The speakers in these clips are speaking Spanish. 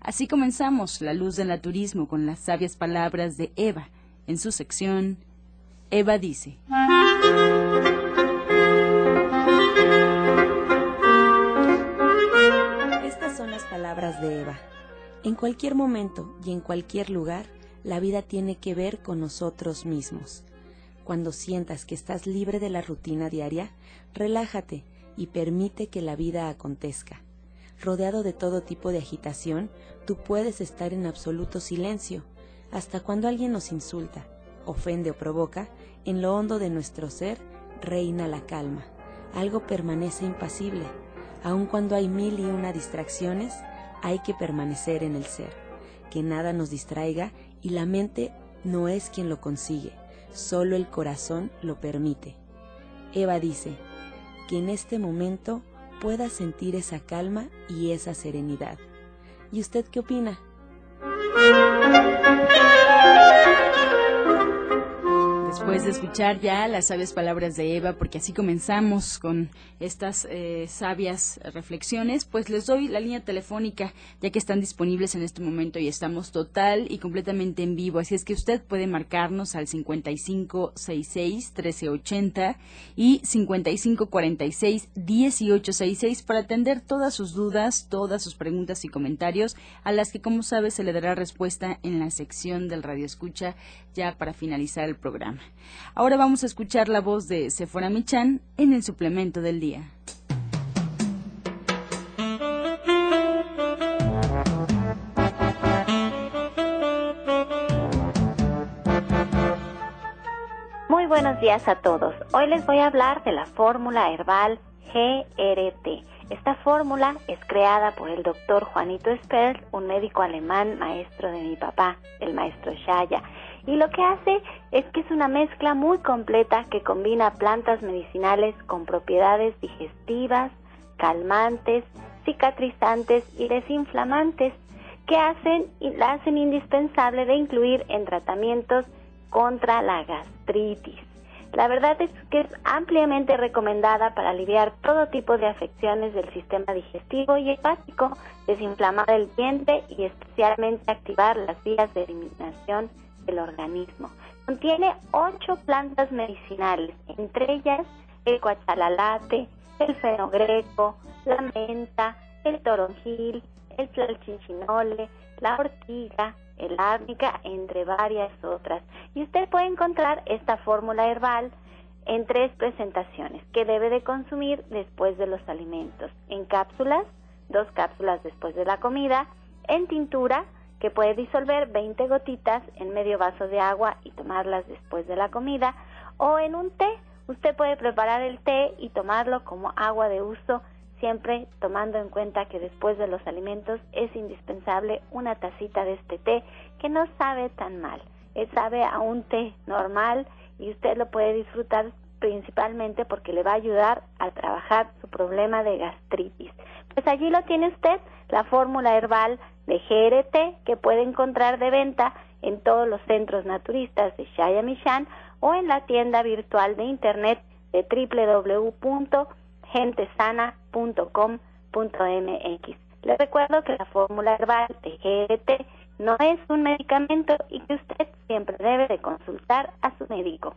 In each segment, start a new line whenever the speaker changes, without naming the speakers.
Así comenzamos La Luz del Naturismo con las sabias palabras de Eva en su sección Eva dice.
Estas son las palabras de Eva. En cualquier momento y en cualquier lugar, la vida tiene que ver con nosotros mismos. Cuando sientas que estás libre de la rutina diaria, relájate y permite que la vida acontezca rodeado de todo tipo de agitación, tú puedes estar en absoluto silencio, hasta cuando alguien nos insulta, ofende o provoca, en lo hondo de nuestro ser reina la calma. Algo permanece impasible. Aun cuando hay mil y una distracciones, hay que permanecer en el ser. Que nada nos distraiga y la mente no es quien lo consigue, solo el corazón lo permite. Eva dice que en este momento pueda sentir esa calma y esa serenidad. ¿Y usted qué opina?
Después de escuchar ya las sabias palabras de Eva, porque así comenzamos con estas eh, sabias reflexiones, pues les doy la línea telefónica, ya que están disponibles en este momento y estamos total y completamente en vivo. Así es que usted puede marcarnos al 5566-1380 y 5546-1866 para atender todas sus dudas, todas sus preguntas y comentarios, a las que, como sabe, se le dará respuesta en la sección del Radio Escucha ya para finalizar el programa. Ahora vamos a escuchar la voz de Sephora Michan en el suplemento del día.
Muy buenos días a todos. Hoy les voy a hablar de la fórmula herbal GRT. Esta fórmula es creada por el doctor Juanito Sperl, un médico alemán maestro de mi papá, el maestro Shaya. Y lo que hace es que es una mezcla muy completa que combina plantas medicinales con propiedades digestivas, calmantes, cicatrizantes y desinflamantes que hacen y la hacen indispensable de incluir en tratamientos contra la gastritis. La verdad es que es ampliamente recomendada para aliviar todo tipo de afecciones del sistema digestivo y hepático, desinflamar el diente y especialmente activar las vías de eliminación del organismo. Contiene ocho plantas medicinales, entre ellas el coachalalate, el fenogreco, la menta, el toronjil, el tlalchinchinole, la ortiga, el árnica, entre varias otras. Y usted puede encontrar esta fórmula herbal en tres presentaciones que debe de consumir después de los alimentos. En cápsulas, dos cápsulas después de la comida, en tintura, que puede disolver 20 gotitas en medio vaso de agua y tomarlas después de la comida, o en un té. Usted puede preparar el té y tomarlo como agua de uso siempre tomando en cuenta que después de los alimentos es indispensable una tacita de este té que no sabe tan mal. Él sabe a un té normal y usted lo puede disfrutar principalmente porque le va a ayudar a trabajar su problema de gastritis. Pues allí lo tiene usted, la fórmula herbal de GRT que puede encontrar de venta en todos los centros naturistas de Shayamishan o en la tienda virtual de internet de www gentesana.com.mx. Les recuerdo que la fórmula herbal de GRT no es un medicamento y que usted siempre debe de consultar a su médico.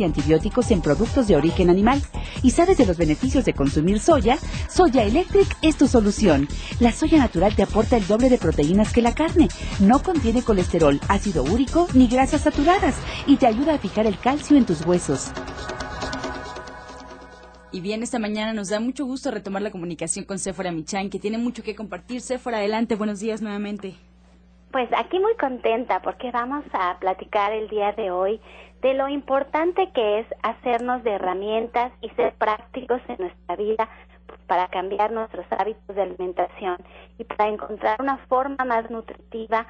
y antibióticos en productos de origen animal y sabes de los beneficios de consumir soya, Soya Electric es tu solución. La soya natural te aporta el doble de proteínas que la carne. No contiene colesterol, ácido úrico ni grasas saturadas y te ayuda a fijar el calcio en tus huesos.
Y bien, esta mañana nos da mucho gusto retomar la comunicación con Sephora Michan, que tiene mucho que compartir. Sephora, adelante, buenos días nuevamente.
Pues aquí muy contenta porque vamos a platicar el día de hoy de lo importante que es hacernos de herramientas y ser prácticos en nuestra vida para cambiar nuestros hábitos de alimentación y para encontrar una forma más nutritiva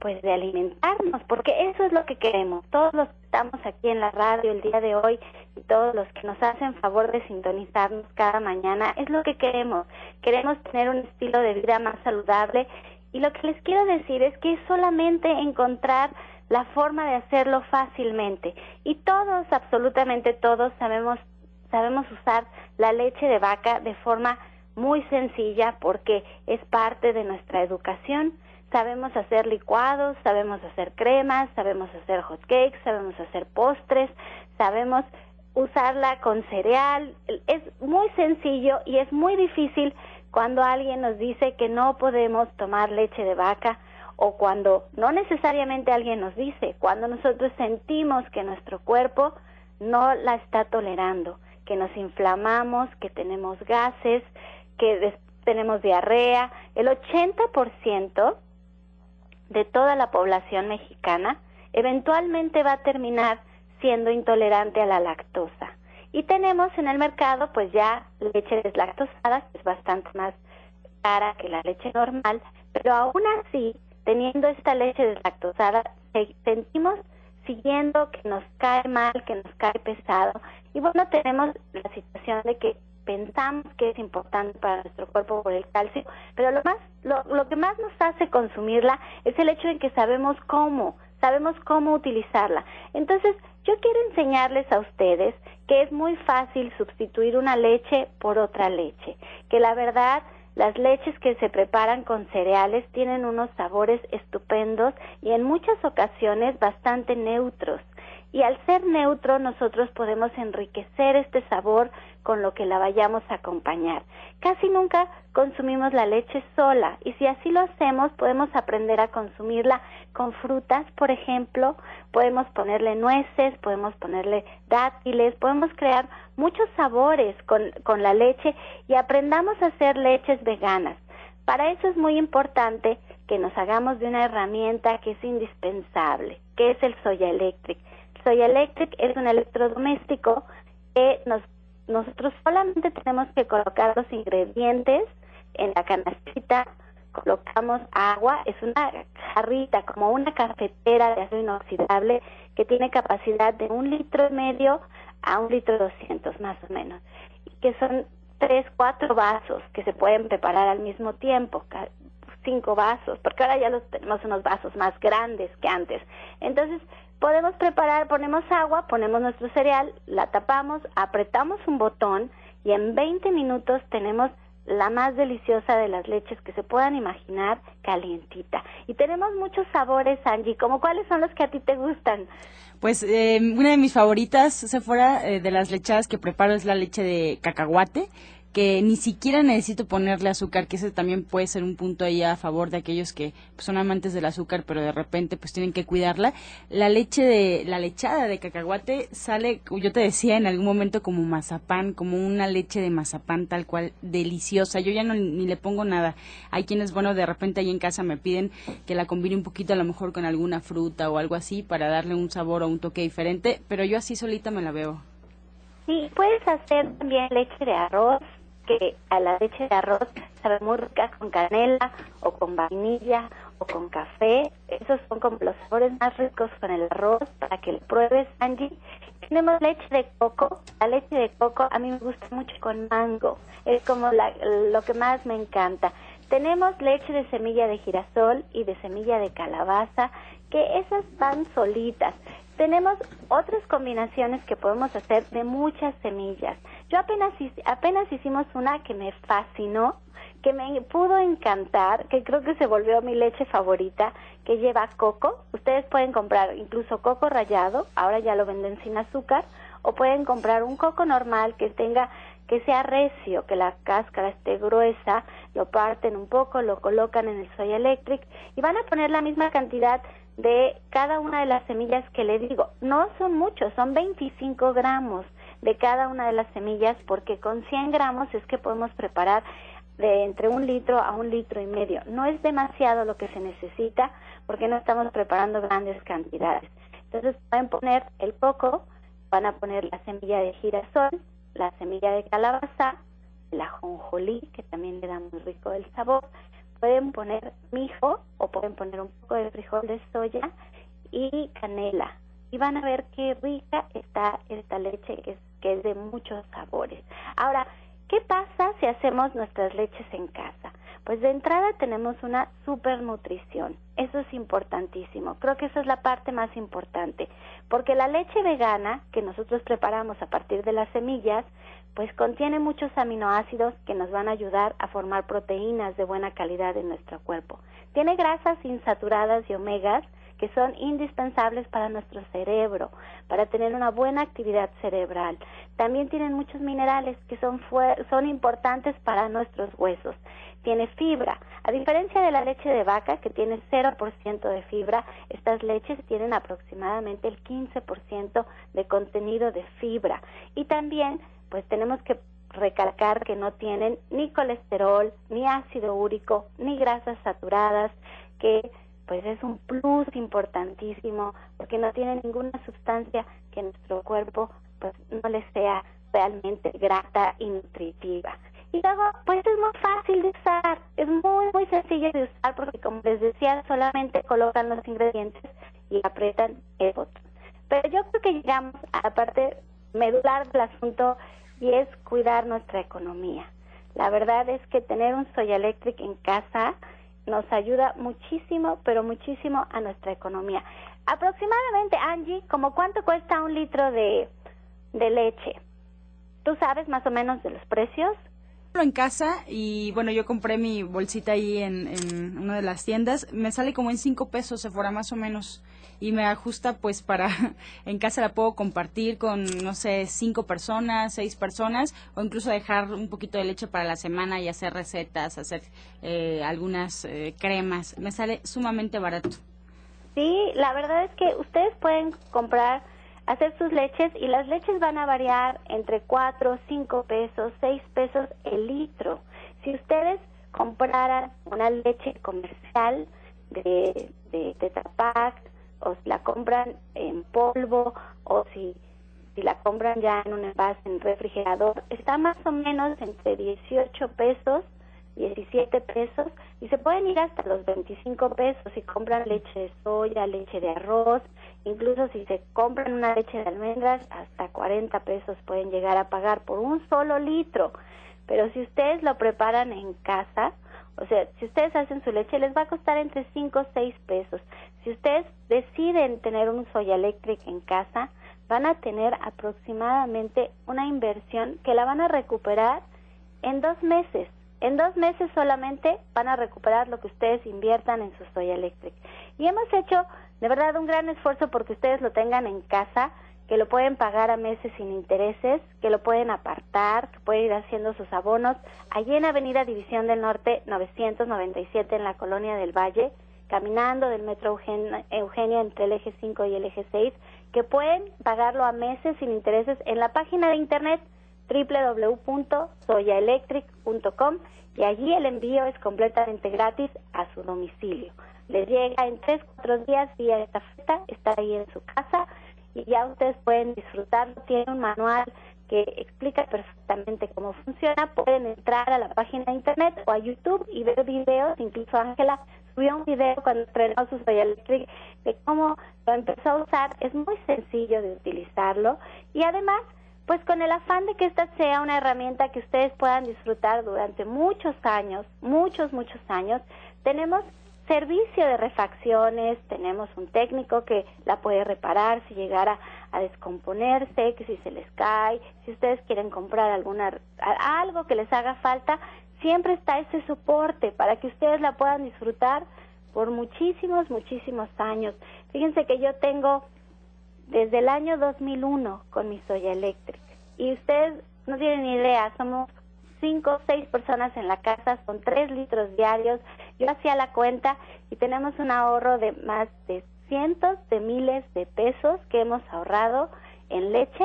pues de alimentarnos, porque eso es lo que queremos. Todos los que estamos aquí en la radio el día de hoy y todos los que nos hacen favor de sintonizarnos cada mañana, es lo que queremos. Queremos tener un estilo de vida más saludable y lo que les quiero decir es que solamente encontrar la forma de hacerlo fácilmente. Y todos, absolutamente todos, sabemos, sabemos usar la leche de vaca de forma muy sencilla porque es parte de nuestra educación. Sabemos hacer licuados, sabemos hacer cremas, sabemos hacer hot cakes, sabemos hacer postres, sabemos usarla con cereal. Es muy sencillo y es muy difícil cuando alguien nos dice que no podemos tomar leche de vaca o cuando no necesariamente alguien nos dice, cuando nosotros sentimos que nuestro cuerpo no la está tolerando, que nos inflamamos, que tenemos gases, que tenemos diarrea, el 80% de toda la población mexicana eventualmente va a terminar siendo intolerante a la lactosa. Y tenemos en el mercado pues ya leche deslactosada, que es bastante más cara que la leche normal, pero aún así, teniendo esta leche deslactosada, sentimos siguiendo que nos cae mal, que nos cae pesado. Y bueno, tenemos la situación de que pensamos que es importante para nuestro cuerpo por el calcio, pero lo más lo, lo que más nos hace consumirla es el hecho de que sabemos cómo, sabemos cómo utilizarla. Entonces, yo quiero enseñarles a ustedes que es muy fácil sustituir una leche por otra leche, que la verdad las leches que se preparan con cereales tienen unos sabores estupendos y en muchas ocasiones bastante neutros. Y al ser neutro nosotros podemos enriquecer este sabor con lo que la vayamos a acompañar. Casi nunca consumimos la leche sola y si así lo hacemos podemos aprender a consumirla con frutas, por ejemplo, podemos ponerle nueces, podemos ponerle dátiles, podemos crear muchos sabores con, con la leche y aprendamos a hacer leches veganas. Para eso es muy importante que nos hagamos de una herramienta que es indispensable, que es el soya electric. Soy Electric es un electrodoméstico que nos, nosotros solamente tenemos que colocar los ingredientes en la canastita, colocamos agua, es una jarrita como una cafetera de acero inoxidable que tiene capacidad de un litro y medio a un litro doscientos más o menos, y que son tres, cuatro vasos que se pueden preparar al mismo tiempo, cinco vasos, porque ahora ya los tenemos unos vasos más grandes que antes. Entonces, podemos preparar, ponemos agua, ponemos nuestro cereal, la tapamos, apretamos un botón y en 20 minutos tenemos la más deliciosa de las leches que se puedan imaginar, calientita. Y tenemos muchos sabores, Angie, como cuáles son los que a ti te gustan.
Pues eh, una de mis favoritas, se fuera eh, de las lechadas que preparo es la leche de cacahuate que ni siquiera necesito ponerle azúcar, que ese también puede ser un punto ahí a favor de aquellos que pues, son amantes del azúcar, pero de repente pues tienen que cuidarla. La leche de la lechada de cacahuate sale, yo te decía en algún momento como mazapán, como una leche de mazapán tal cual deliciosa. Yo ya no ni le pongo nada. Hay quienes bueno, de repente ahí en casa me piden que la combine un poquito a lo mejor con alguna fruta o algo así para darle un sabor o un toque diferente, pero yo así solita me la veo.
Sí, puedes hacer también leche de arroz que a la leche de arroz sabe muy rica con canela o con vainilla o con café. Esos son como los sabores más ricos con el arroz para que lo pruebes, Angie. Tenemos leche de coco. La leche de coco a mí me gusta mucho con mango. Es como lo que más me encanta. Tenemos leche de semilla de girasol y de semilla de calabaza que esas van solitas. Tenemos otras combinaciones que podemos hacer de muchas semillas. Yo apenas, apenas hicimos una que me fascinó, que me pudo encantar, que creo que se volvió mi leche favorita, que lleva coco. Ustedes pueden comprar incluso coco rallado, ahora ya lo venden sin azúcar, o pueden comprar un coco normal que tenga que sea recio, que la cáscara esté gruesa, lo parten un poco, lo colocan en el soy electric y van a poner la misma cantidad de cada una de las semillas que le digo. No son muchos, son 25 gramos de cada una de las semillas porque con 100 gramos es que podemos preparar de entre un litro a un litro y medio. No es demasiado lo que se necesita porque no estamos preparando grandes cantidades. Entonces pueden poner el coco, van a poner la semilla de girasol, la semilla de calabaza, la jonjolí, que también le da muy rico el sabor. Pueden poner mijo o pueden poner un poco de frijol de soya y canela. Y van a ver qué rica está esta leche que es, que es de muchos sabores. Ahora, ¿Qué pasa si hacemos nuestras leches en casa? Pues de entrada tenemos una supernutrición. Eso es importantísimo. Creo que esa es la parte más importante. Porque la leche vegana que nosotros preparamos a partir de las semillas, pues contiene muchos aminoácidos que nos van a ayudar a formar proteínas de buena calidad en nuestro cuerpo. Tiene grasas insaturadas y omegas que son indispensables para nuestro cerebro, para tener una buena actividad cerebral. También tienen muchos minerales que son, son importantes para nuestros huesos. Tiene fibra. A diferencia de la leche de vaca, que tiene 0% de fibra, estas leches tienen aproximadamente el 15% de contenido de fibra. Y también, pues tenemos que recalcar que no tienen ni colesterol, ni ácido úrico, ni grasas saturadas, que pues es un plus importantísimo porque no tiene ninguna sustancia que nuestro cuerpo pues no le sea realmente grata y nutritiva. Y luego, pues es muy fácil de usar, es muy, muy sencillo de usar porque como les decía, solamente colocan los ingredientes y apretan el botón. Pero yo creo que llegamos a la parte medular del asunto y es cuidar nuestra economía. La verdad es que tener un Soy Electric en casa nos ayuda muchísimo, pero muchísimo a nuestra economía. Aproximadamente, Angie, ¿como cuánto cuesta un litro de, leche? ¿Tú sabes más o menos de los precios?
en casa y bueno, yo compré mi bolsita ahí en, en, una de las tiendas. Me sale como en cinco pesos, se fuera más o menos. Y me ajusta pues para, en casa la puedo compartir con, no sé, cinco personas, seis personas, o incluso dejar un poquito de leche para la semana y hacer recetas, hacer eh, algunas eh, cremas. Me sale sumamente barato.
Sí, la verdad es que ustedes pueden comprar hacer sus leches y las leches van a variar entre 4, 5 pesos, 6 pesos el litro. Si ustedes compraran una leche comercial de, de Tetrapac o si la compran en polvo o si, si la compran ya en un envase en refrigerador, está más o menos entre 18 pesos 17 pesos y se pueden ir hasta los 25 pesos si compran leche de soya, leche de arroz, incluso si se compran una leche de almendras, hasta 40 pesos pueden llegar a pagar por un solo litro. Pero si ustedes lo preparan en casa, o sea, si ustedes hacen su leche, les va a costar entre 5 o 6 pesos. Si ustedes deciden tener un soya electric en casa, van a tener aproximadamente una inversión que la van a recuperar en dos meses. En dos meses solamente van a recuperar lo que ustedes inviertan en su Soya Electric. Y hemos hecho de verdad un gran esfuerzo porque ustedes lo tengan en casa, que lo pueden pagar a meses sin intereses, que lo pueden apartar, que pueden ir haciendo sus abonos. Allí en Avenida División del Norte 997 en la Colonia del Valle, caminando del Metro Eugenia, entre el eje 5 y el eje 6, que pueden pagarlo a meses sin intereses en la página de internet www.soyaelectric.com y allí el envío es completamente gratis a su domicilio. Les llega en 3, 4 días vía esta feta, está ahí en su casa y ya ustedes pueden disfrutarlo. Tiene un manual que explica perfectamente cómo funciona. Pueden entrar a la página de internet o a YouTube y ver videos. Incluso Ángela subió un video cuando estrenó su Soya Electric de cómo lo empezó a usar. Es muy sencillo de utilizarlo y además pues con el afán de que esta sea una herramienta que ustedes puedan disfrutar durante muchos años, muchos, muchos años, tenemos servicio de refacciones, tenemos un técnico que la puede reparar si llegara a descomponerse, que si se les cae, si ustedes quieren comprar alguna algo que les haga falta, siempre está ese soporte para que ustedes la puedan disfrutar por muchísimos, muchísimos años. Fíjense que yo tengo desde el año 2001 con mi Soya Electric y ustedes no tienen ni idea, somos cinco o seis personas en la casa, son tres litros diarios. Yo hacía la cuenta y tenemos un ahorro de más de cientos de miles de pesos que hemos ahorrado en leche,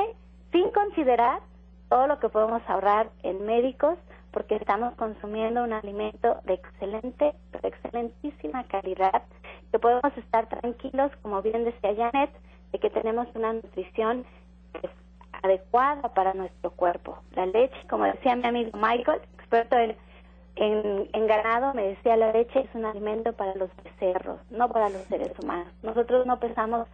sin considerar todo lo que podemos ahorrar en médicos, porque estamos consumiendo un alimento de excelente, de excelentísima calidad, que podemos estar tranquilos, como bien decía Janet, de que tenemos una nutrición pues, adecuada para nuestro cuerpo. La leche, como decía mi amigo Michael, experto en, en, ganado, me decía, la leche es un alimento para los becerros, no para los seres humanos. Nosotros no pesamos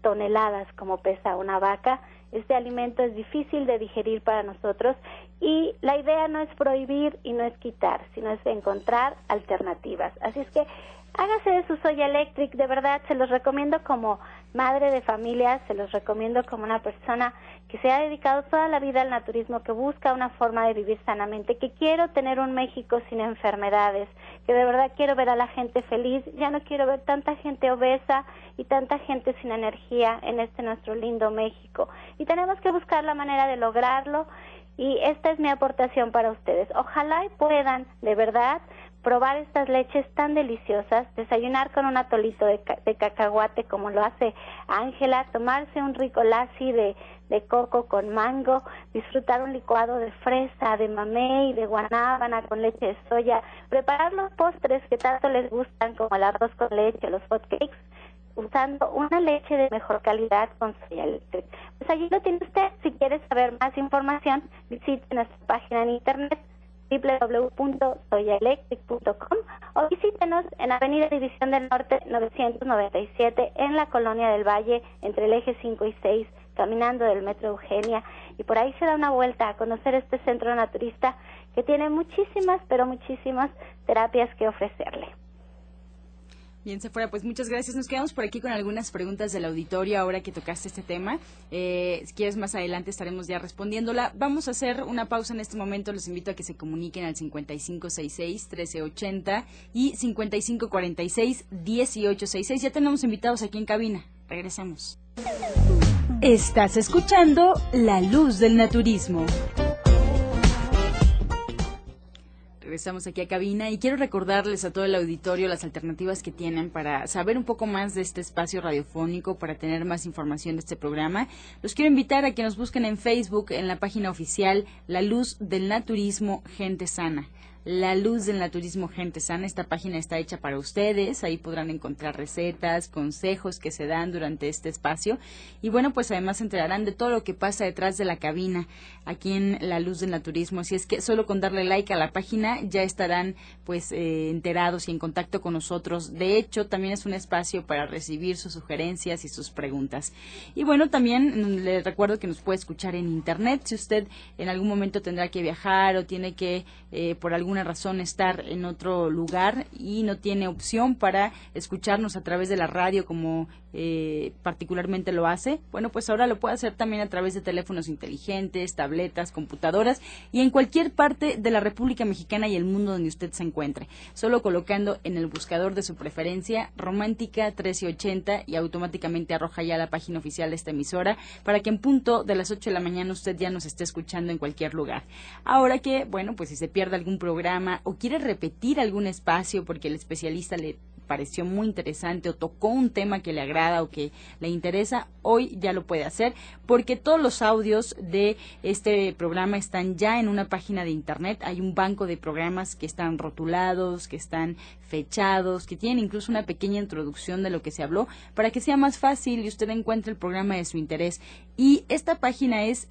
toneladas como pesa una vaca. Este alimento es difícil de digerir para nosotros y la idea no es prohibir y no es quitar, sino es encontrar alternativas. Así es que hágase de su soya electric, de verdad se los recomiendo como madre de familia, se los recomiendo como una persona que se ha dedicado toda la vida al naturismo, que busca una forma de vivir sanamente, que quiero tener un México sin enfermedades, que de verdad quiero ver a la gente feliz, ya no quiero ver tanta gente obesa y tanta gente sin energía en este nuestro lindo México. Y tenemos que buscar la manera de lograrlo y esta es mi aportación para ustedes. Ojalá y puedan, de verdad, probar estas leches tan deliciosas, desayunar con un atolito de, cacahuate como lo hace Ángela, tomarse un rico lassi de, de coco con mango, disfrutar un licuado de fresa, de mamey, de guanábana con leche de soya, preparar los postres que tanto les gustan como el arroz con leche, los hot cakes, usando una leche de mejor calidad con soya eléctrica. Pues allí lo tiene usted. Si quiere saber más información, visite nuestra página en internet www.soyaelectric.com o visítenos en Avenida División del Norte 997 en la Colonia del Valle entre el eje 5 y 6 caminando del Metro Eugenia y por ahí se da una vuelta a conocer este centro naturista que tiene muchísimas, pero muchísimas terapias que ofrecerle.
Bien, fuera, pues muchas gracias. Nos quedamos por aquí con algunas preguntas del auditorio ahora que tocaste este tema. Eh, si quieres, más adelante estaremos ya respondiéndola. Vamos a hacer una pausa en este momento. Les invito a que se comuniquen al 5566-1380 y 5546-1866. Ya tenemos invitados aquí en cabina. Regresemos.
Estás escuchando La Luz del Naturismo.
Regresamos aquí a cabina y quiero recordarles a todo el auditorio las alternativas que tienen para saber un poco más de este espacio radiofónico, para tener más información de este programa. Los quiero invitar a que nos busquen en Facebook, en la página oficial La Luz del Naturismo Gente Sana. La Luz del Naturismo Gente Sana. Esta página está hecha para ustedes. Ahí podrán encontrar recetas, consejos que se dan durante este espacio. Y bueno, pues además se enterarán de todo lo que pasa detrás de la cabina aquí en La Luz del Naturismo. Así es que solo con darle like a la página ya estarán pues eh, enterados y en contacto con nosotros. De hecho, también es un espacio para recibir sus sugerencias y sus preguntas. Y bueno, también le recuerdo que nos puede escuchar en internet. Si usted en algún momento tendrá que viajar o tiene que eh, por algún una razón estar en otro lugar y no tiene opción para escucharnos a través de la radio como eh, particularmente lo hace, bueno, pues ahora lo puede hacer también a través de teléfonos inteligentes, tabletas, computadoras y en cualquier parte de la República Mexicana y el mundo donde usted se encuentre, solo colocando en el buscador de su preferencia Romántica 1380 y automáticamente arroja ya la página oficial de esta emisora para que en punto de las 8 de la mañana usted ya nos esté escuchando en cualquier lugar. Ahora que, bueno, pues si se pierde algún programa o quiere repetir algún espacio porque el especialista le pareció muy interesante o tocó un tema que le agrada o que le interesa, hoy ya lo puede hacer porque todos los audios de este programa están ya en una página de internet. Hay un banco de programas que están rotulados, que están fechados, que tienen incluso una pequeña introducción de lo que se habló para que sea más fácil y usted encuentre el programa de su interés. Y esta página es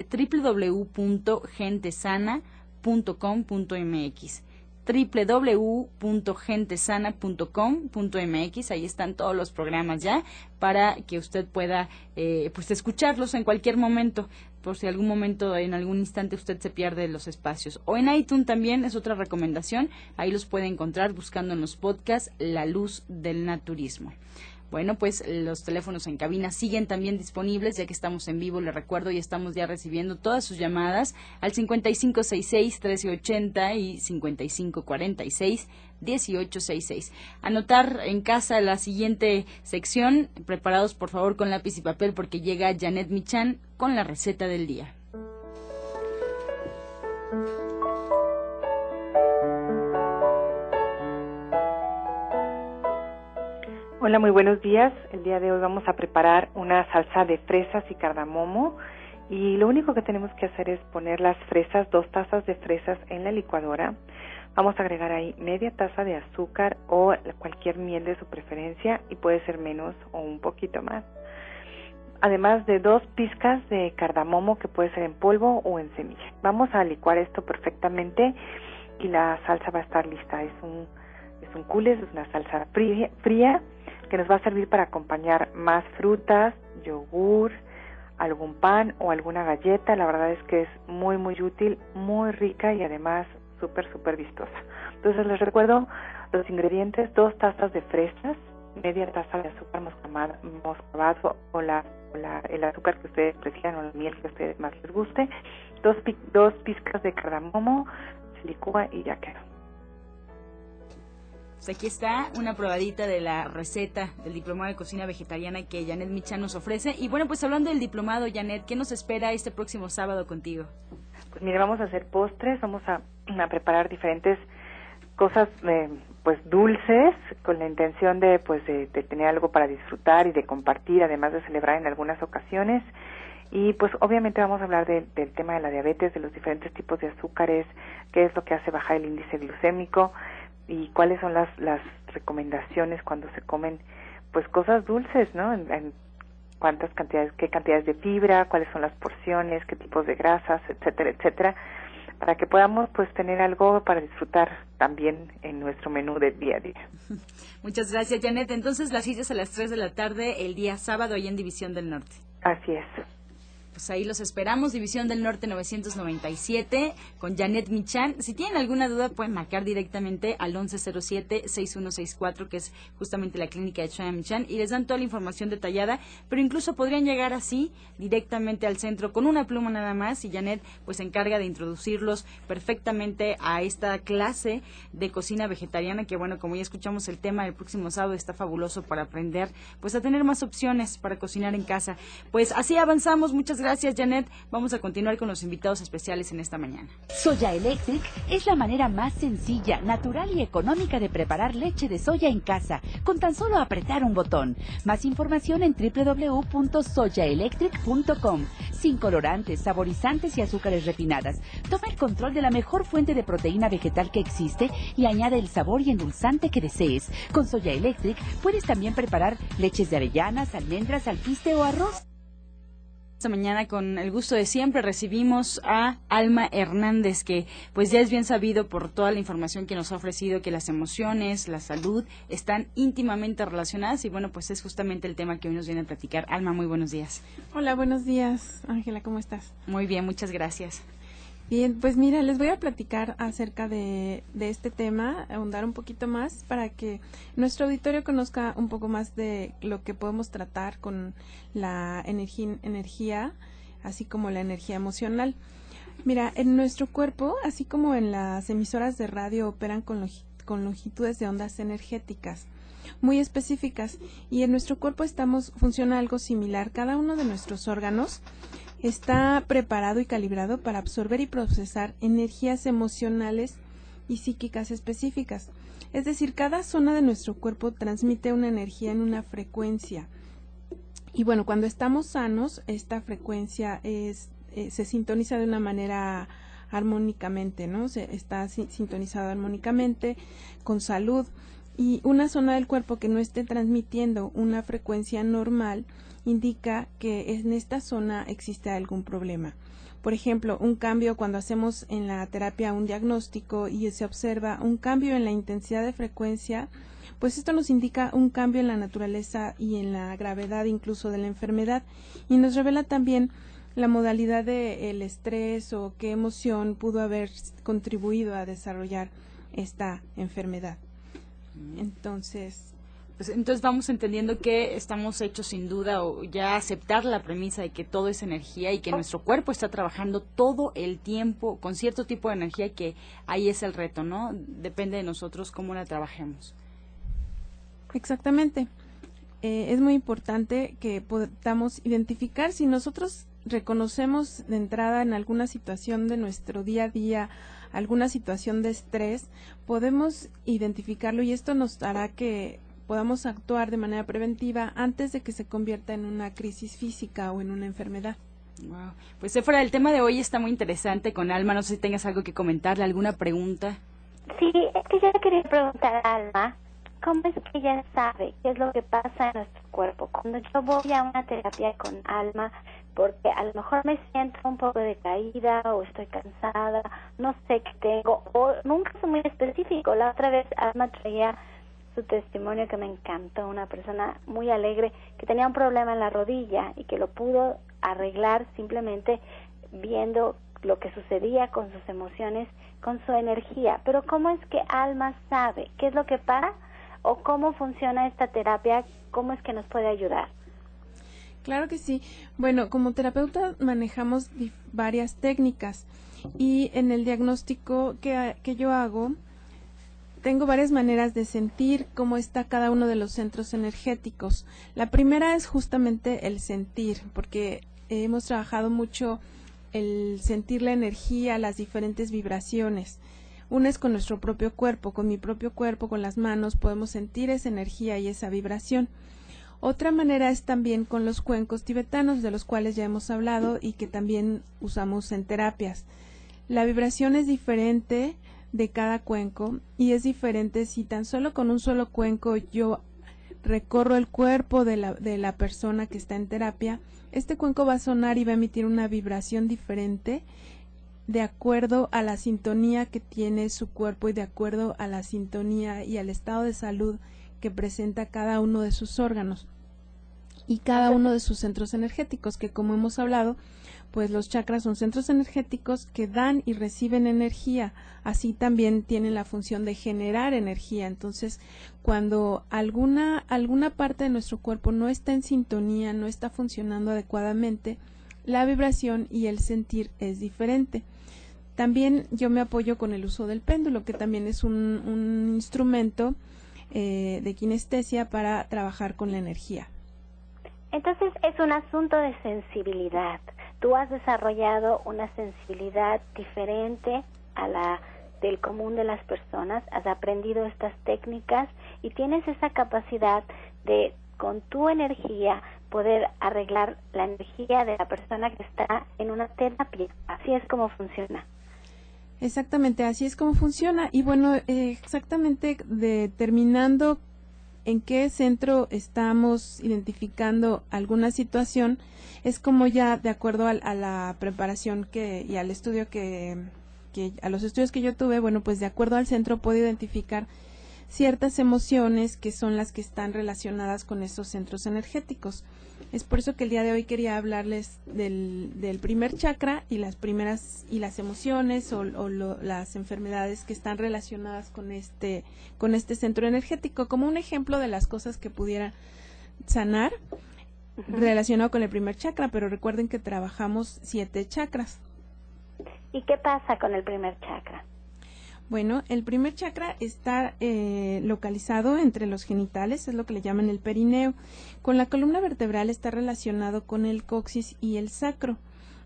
www.gentesana.com.mx www.gentesana.com.mx. Ahí están todos los programas ya para que usted pueda eh, pues escucharlos en cualquier momento por si algún momento, en algún instante usted se pierde los espacios. O en iTunes también es otra recomendación, ahí los puede encontrar buscando en los podcasts La Luz del Naturismo. Bueno, pues los teléfonos en cabina siguen también disponibles, ya que estamos en vivo, le recuerdo, y estamos ya recibiendo todas sus llamadas al 5566-1380 y 5546-1866. Anotar en casa la siguiente sección, preparados por favor con lápiz y papel, porque llega Janet Michan con la receta del día.
Hola, muy buenos días. El día de hoy vamos a preparar una salsa de fresas y cardamomo y lo único que tenemos que hacer es poner las fresas, dos tazas de fresas en la licuadora. Vamos a agregar ahí media taza de azúcar o cualquier miel de su preferencia y puede ser menos o un poquito más. Además de dos pizcas de cardamomo que puede ser en polvo o en semilla. Vamos a licuar esto perfectamente y la salsa va a estar lista. Es un es un cules, es una salsa fría que nos va a servir para acompañar más frutas, yogur, algún pan o alguna galleta. La verdad es que es muy, muy útil, muy rica y además súper, súper vistosa. Entonces les recuerdo los ingredientes, dos tazas de fresas, media taza de azúcar moscovado o, la, el azúcar que ustedes prefieran o la miel que a ustedes más les guste, dos, dos pizcas de cardamomo, se licúa y ya quedó.
Pues aquí está una probadita de la receta del diplomado de cocina vegetariana que Janet Michan nos ofrece. Y bueno, pues hablando del diplomado, Janet, ¿qué nos espera este próximo sábado contigo?
Pues mire, vamos a hacer postres, vamos a, preparar diferentes cosas eh, pues dulces con la intención de pues de, tener algo para disfrutar y de compartir además de celebrar en algunas ocasiones y pues obviamente vamos a hablar del tema de la diabetes de los diferentes tipos de azúcares qué es lo que hace bajar el índice glucémico y cuáles son las, las recomendaciones cuando se comen pues cosas dulces, ¿no? En, cuántas cantidades, qué cantidades de fibra, cuáles son las porciones, qué tipos de grasas, etcétera, etcétera, para que podamos pues tener algo para disfrutar también en nuestro menú de día a día.
Muchas gracias, Janet. Entonces las citas a las 3 de la tarde el día sábado ahí en División del Norte.
Así es.
Pues ahí los esperamos, División del Norte 997 con Janet Michan. Si tienen alguna duda pueden marcar directamente al 1107-6164 que es justamente la clínica de Janet Michan y les dan toda la información detallada, pero incluso podrían llegar así directamente al centro con una pluma nada más y Janet pues se encarga de introducirlos perfectamente a esta clase de cocina vegetariana que bueno, como ya escuchamos el tema del próximo sábado está fabuloso para aprender pues a tener más opciones para cocinar en casa. Pues así avanzamos, muchas gracias, Janet. Vamos a continuar con los invitados especiales en esta mañana.
Soya Electric es la manera más sencilla, natural y económica de preparar leche de soya en casa, con tan solo apretar un botón. Más información en www.soyaelectric.com. Sin colorantes, saborizantes y azúcares refinadas. Toma el control de la mejor fuente de proteína vegetal que existe y añade el sabor y endulzante que desees. Con Soya Electric puedes también preparar leches de avellanas, almendras, alpiste o arroz.
Esta mañana con el gusto de siempre recibimos a Alma Hernández, que pues ya es bien sabido por toda la información que nos ha ofrecido que las emociones, la salud están íntimamente relacionadas y bueno, pues es justamente el tema que hoy nos viene a platicar. Alma, muy buenos días.
Hola, buenos días. Ángela, ¿cómo estás?
Muy bien, muchas gracias.
Bien, pues mira, les voy a platicar acerca de, este tema, ahondar un poquito más para que nuestro auditorio conozca un poco más de lo que podemos tratar con la energía, así como la energía emocional. Mira, en nuestro cuerpo, así como en las emisoras de radio, operan con, con longitudes de ondas energéticas muy específicas y en nuestro cuerpo estamos funciona algo similar. Cada uno de nuestros órganos está preparado y calibrado para absorber y procesar energías emocionales y psíquicas específicas. Es decir, cada zona de nuestro cuerpo transmite una energía en una frecuencia. Y bueno, cuando estamos sanos, esta frecuencia es, eh, se sintoniza de una manera armónicamente, ¿no? Se está sintonizado armónicamente, con salud y una zona del cuerpo que no esté transmitiendo una frecuencia normal indica que en esta zona existe algún problema. Por ejemplo, un cambio cuando hacemos en la terapia un diagnóstico y se observa un cambio en la intensidad de frecuencia, pues esto nos indica un cambio en la naturaleza y en la gravedad incluso de la enfermedad y nos revela también la modalidad del estrés o qué emoción pudo haber contribuido a desarrollar esta enfermedad. Entonces,
pues entonces vamos entendiendo que estamos hechos sin duda o ya aceptar la premisa de que todo es energía y que nuestro cuerpo está trabajando todo el tiempo con cierto tipo de energía que ahí es el reto, ¿no? Depende de nosotros cómo la trabajemos.
Exactamente. Eh, es muy importante que podamos identificar si nosotros reconocemos de entrada en alguna situación de nuestro día a día, alguna situación de estrés, podemos identificarlo y esto nos hará que podamos actuar de manera preventiva antes de que se convierta en una crisis física o en una enfermedad.
Wow. Pues fuera el tema de hoy está muy interesante con Alma. No sé si tengas algo que comentarle, alguna pregunta.
Sí, es que yo quería preguntar a Alma, ¿cómo es que ella sabe qué es lo que pasa en nuestro cuerpo? Cuando yo voy a una terapia con Alma, porque a lo mejor me siento un poco decaída o estoy cansada, no sé qué tengo, o nunca soy muy específico. La otra vez Alma traía su testimonio que me encantó, una persona muy alegre que tenía un problema en la rodilla y que lo pudo arreglar simplemente viendo lo que sucedía con sus emociones, con su energía. Pero ¿cómo es que Alma sabe qué es lo que para o cómo funciona esta terapia? ¿Cómo es que nos puede ayudar?
Claro que sí. Bueno, como terapeuta manejamos varias técnicas y en el diagnóstico que, que yo hago, tengo varias maneras de sentir cómo está cada uno de los centros energéticos. La primera es justamente el sentir, porque hemos trabajado mucho el sentir la energía, las diferentes vibraciones. Una es con nuestro propio cuerpo, con mi propio cuerpo, con las manos, podemos sentir esa energía y esa vibración. Otra manera es también con los cuencos tibetanos, de los cuales ya hemos hablado y que también usamos en terapias. La vibración es diferente de cada cuenco y es diferente si tan solo con un solo cuenco yo recorro el cuerpo de la, de la persona que está en terapia, este cuenco va a sonar y va a emitir una vibración diferente de acuerdo a la sintonía que tiene su cuerpo y de acuerdo a la sintonía y al estado de salud que presenta cada uno de sus órganos y cada uno de sus centros energéticos, que como hemos hablado, pues los chakras son centros energéticos que dan y reciben energía, así también tienen la función de generar energía. Entonces, cuando alguna alguna parte de nuestro cuerpo no está en sintonía, no está funcionando adecuadamente, la vibración y el sentir es diferente. También yo me apoyo con el uso del péndulo, que también es un, un instrumento eh, de kinestesia para trabajar con la energía.
Entonces es un asunto de sensibilidad. Tú has desarrollado una sensibilidad diferente a la del común de las personas, has aprendido estas técnicas y tienes esa capacidad de con tu energía poder arreglar la energía de la persona que está en una terapia. Así es como funciona.
Exactamente, así es como funciona. Y bueno, eh, exactamente determinando en qué centro estamos identificando alguna situación, es como ya de acuerdo a, la preparación que, y al estudio que, que, a los estudios que yo tuve, bueno, pues de acuerdo al centro puedo identificar ciertas emociones que son las que están relacionadas con esos centros energéticos. Es por eso que el día de hoy quería hablarles del, del primer chakra y las primeras y las emociones o, las enfermedades que están relacionadas con este con este centro energético como un ejemplo de las cosas que pudiera sanar relacionado con el primer chakra, pero recuerden que trabajamos siete chakras.
¿Y qué pasa con el primer chakra?
Bueno, el primer chakra está eh, localizado entre los genitales, es lo que le llaman el perineo. Con la columna vertebral está relacionado con el coxis y el sacro.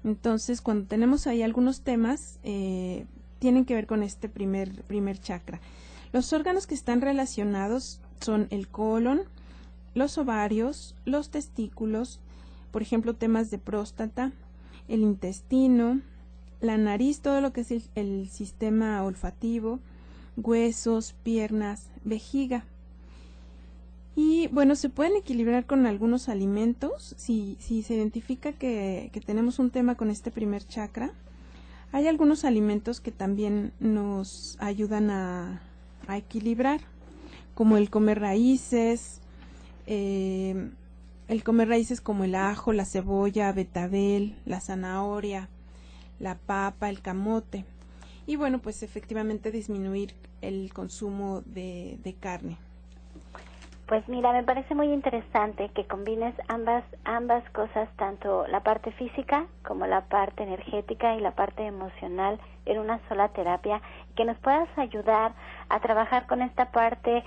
Entonces, cuando tenemos ahí algunos temas, eh, tienen que ver con este primer, primer chakra. Los órganos que están relacionados son el colon, los ovarios, los testículos, por ejemplo, temas de próstata, el intestino, la nariz, todo lo que es el, sistema olfativo, huesos, piernas, vejiga. Y bueno, se pueden equilibrar con algunos alimentos. Si, si se identifica que, que tenemos un tema con este primer chakra, hay algunos alimentos que también nos ayudan a, a equilibrar, como el comer raíces, eh, el comer raíces como el ajo, la cebolla, betabel, la zanahoria, la papa, el camote. Y bueno, pues efectivamente disminuir el consumo de, de carne.
Pues mira, me parece muy interesante que combines ambas ambas cosas, tanto la parte física como la parte energética y la parte emocional en una sola terapia, que nos puedas ayudar a trabajar con esta parte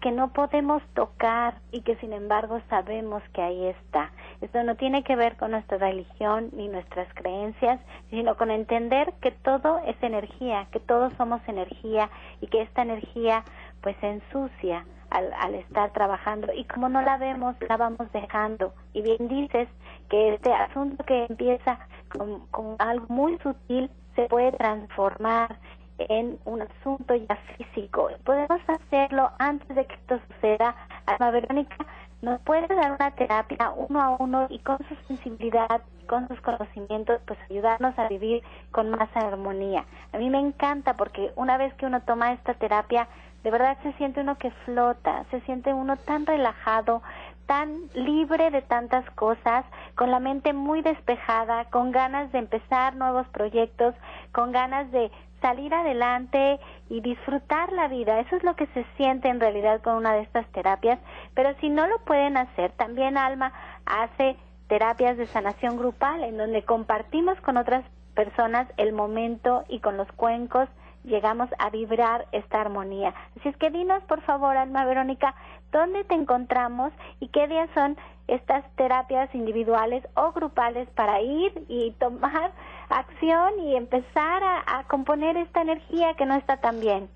que no podemos tocar y que sin embargo sabemos que ahí está. Esto no tiene que ver con nuestra religión ni nuestras creencias, sino con entender que todo es energía, que todos somos energía y que esta energía pues se ensucia al, al estar trabajando y como no la vemos, la vamos dejando. Y bien dices que este asunto que empieza con, con algo muy sutil se puede transformar en un asunto ya físico. Podemos hacerlo antes de que esto suceda. Alma Verónica nos puede dar una terapia uno a uno y con su sensibilidad, con sus conocimientos, pues ayudarnos a vivir con más armonía. A mí me encanta porque una vez que uno toma esta terapia, de verdad se siente uno que flota, se siente uno tan relajado, tan libre de tantas cosas, con la mente muy despejada, con ganas de empezar nuevos proyectos, con ganas de salir adelante y disfrutar la vida. Eso es lo que se siente en realidad con una de estas terapias. Pero si no lo pueden hacer, también Alma hace terapias de sanación grupal en donde compartimos con otras personas el momento y con los cuencos llegamos a vibrar esta armonía. Así es que dinos, por favor, Alma Verónica, dónde te encontramos y qué días son estas terapias individuales o grupales para ir y tomar acción y empezar a, componer esta energía que no está tan bien.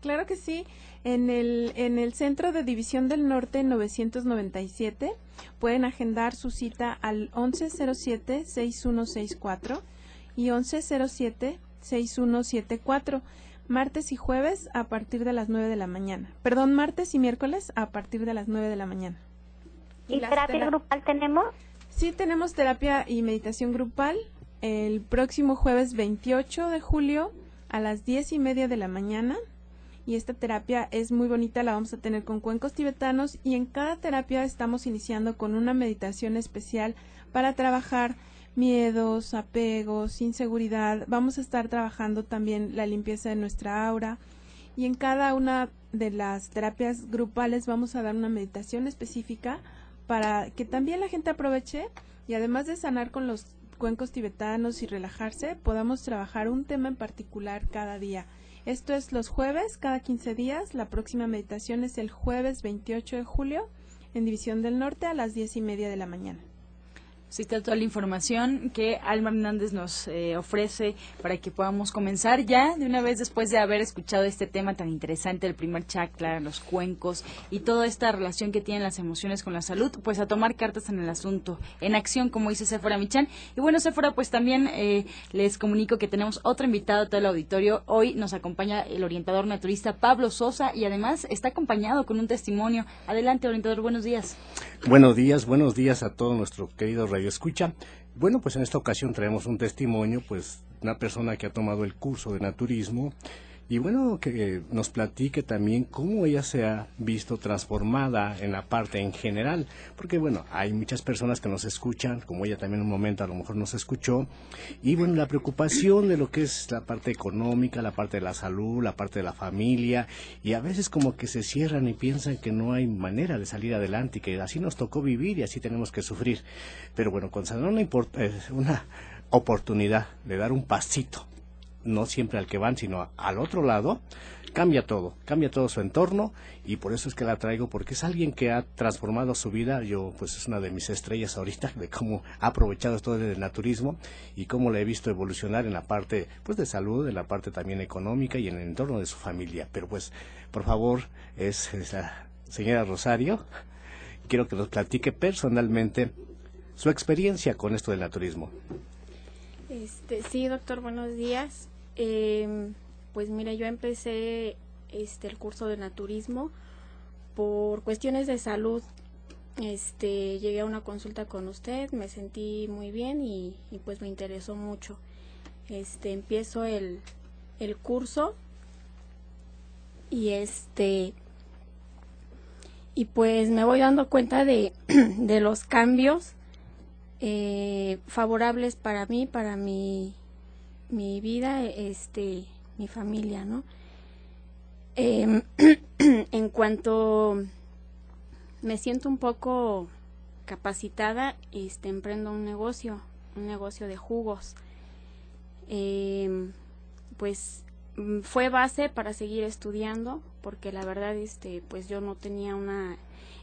Claro que sí. En el, en el Centro de División del Norte 997 pueden agendar su cita al 1107-6164 y 1107-6174 martes y jueves a partir de las 9 de la mañana. Perdón, martes y miércoles a partir de las 9 de la mañana.
¿Y, terapia grupal tenemos?
Sí, tenemos terapia y meditación grupal el próximo jueves 28 de julio a las 10 y media de la mañana. Y esta terapia es muy bonita, la vamos a tener con cuencos tibetanos y en cada terapia estamos iniciando con una meditación especial para trabajar miedos, apegos, inseguridad. Vamos a estar trabajando también la limpieza de nuestra aura y en cada una de las terapias grupales vamos a dar una meditación específica para que también la gente aproveche y además de sanar con los cuencos tibetanos y relajarse, podamos trabajar un tema en particular cada día. Esto es los jueves, cada 15 días. La próxima meditación es el jueves 28 de julio en División del Norte a las 10 y media de la mañana.
Sí, está toda la información que Alma Hernández nos eh, ofrece para que podamos comenzar ya de una vez después de haber escuchado este tema tan interesante, el primer chakra, los cuencos y toda esta relación que tienen las emociones con la salud, pues a tomar cartas en el asunto, en acción, como dice Sephora Michan. Y bueno, Sephora, pues también eh, les comunico que tenemos otro invitado a todo el auditorio. Hoy nos acompaña el orientador naturista Pablo Sosa y además está acompañado con un testimonio. Adelante, orientador, buenos días.
Buenos días, buenos días a todo nuestro querido escucha. Bueno, pues en esta ocasión traemos un testimonio, pues una persona que ha tomado el curso de naturismo y bueno, que nos platique también cómo ella se ha visto transformada en la parte en general, porque bueno, hay muchas personas que nos escuchan, como ella también en un momento a lo mejor nos escuchó, y bueno, la preocupación de lo que es la parte económica, la parte de la salud, la parte de la familia, y a veces como que se cierran y piensan que no hay manera de salir adelante y que así nos tocó vivir y así tenemos que sufrir. Pero bueno, con una, eh, una oportunidad de dar un pasito no siempre al que van, sino al otro lado, cambia todo, cambia todo su entorno y por eso es que la traigo porque es alguien que ha transformado su vida, yo pues es una de mis estrellas ahorita de cómo ha aprovechado esto del naturismo y cómo le he visto evolucionar en la parte pues de salud, en la parte también económica y en el entorno de su familia. Pero pues por favor es, es la señora Rosario, quiero que nos platique personalmente su experiencia con esto del naturismo.
Este, sí, doctor, buenos días. Eh, pues mira, yo empecé este el curso de naturismo por cuestiones de salud este llegué a una consulta con usted, me sentí muy bien y, pues me interesó mucho. Este empiezo el, el curso y este y pues me voy dando cuenta de, de los cambios eh, favorables para mí, para mi, mi vida, este, mi familia, ¿no? Em, en cuanto me siento un poco capacitada, este, emprendo un negocio, un negocio de jugos. Em, pues mm, fue base para seguir estudiando, porque la verdad, este, pues yo no tenía una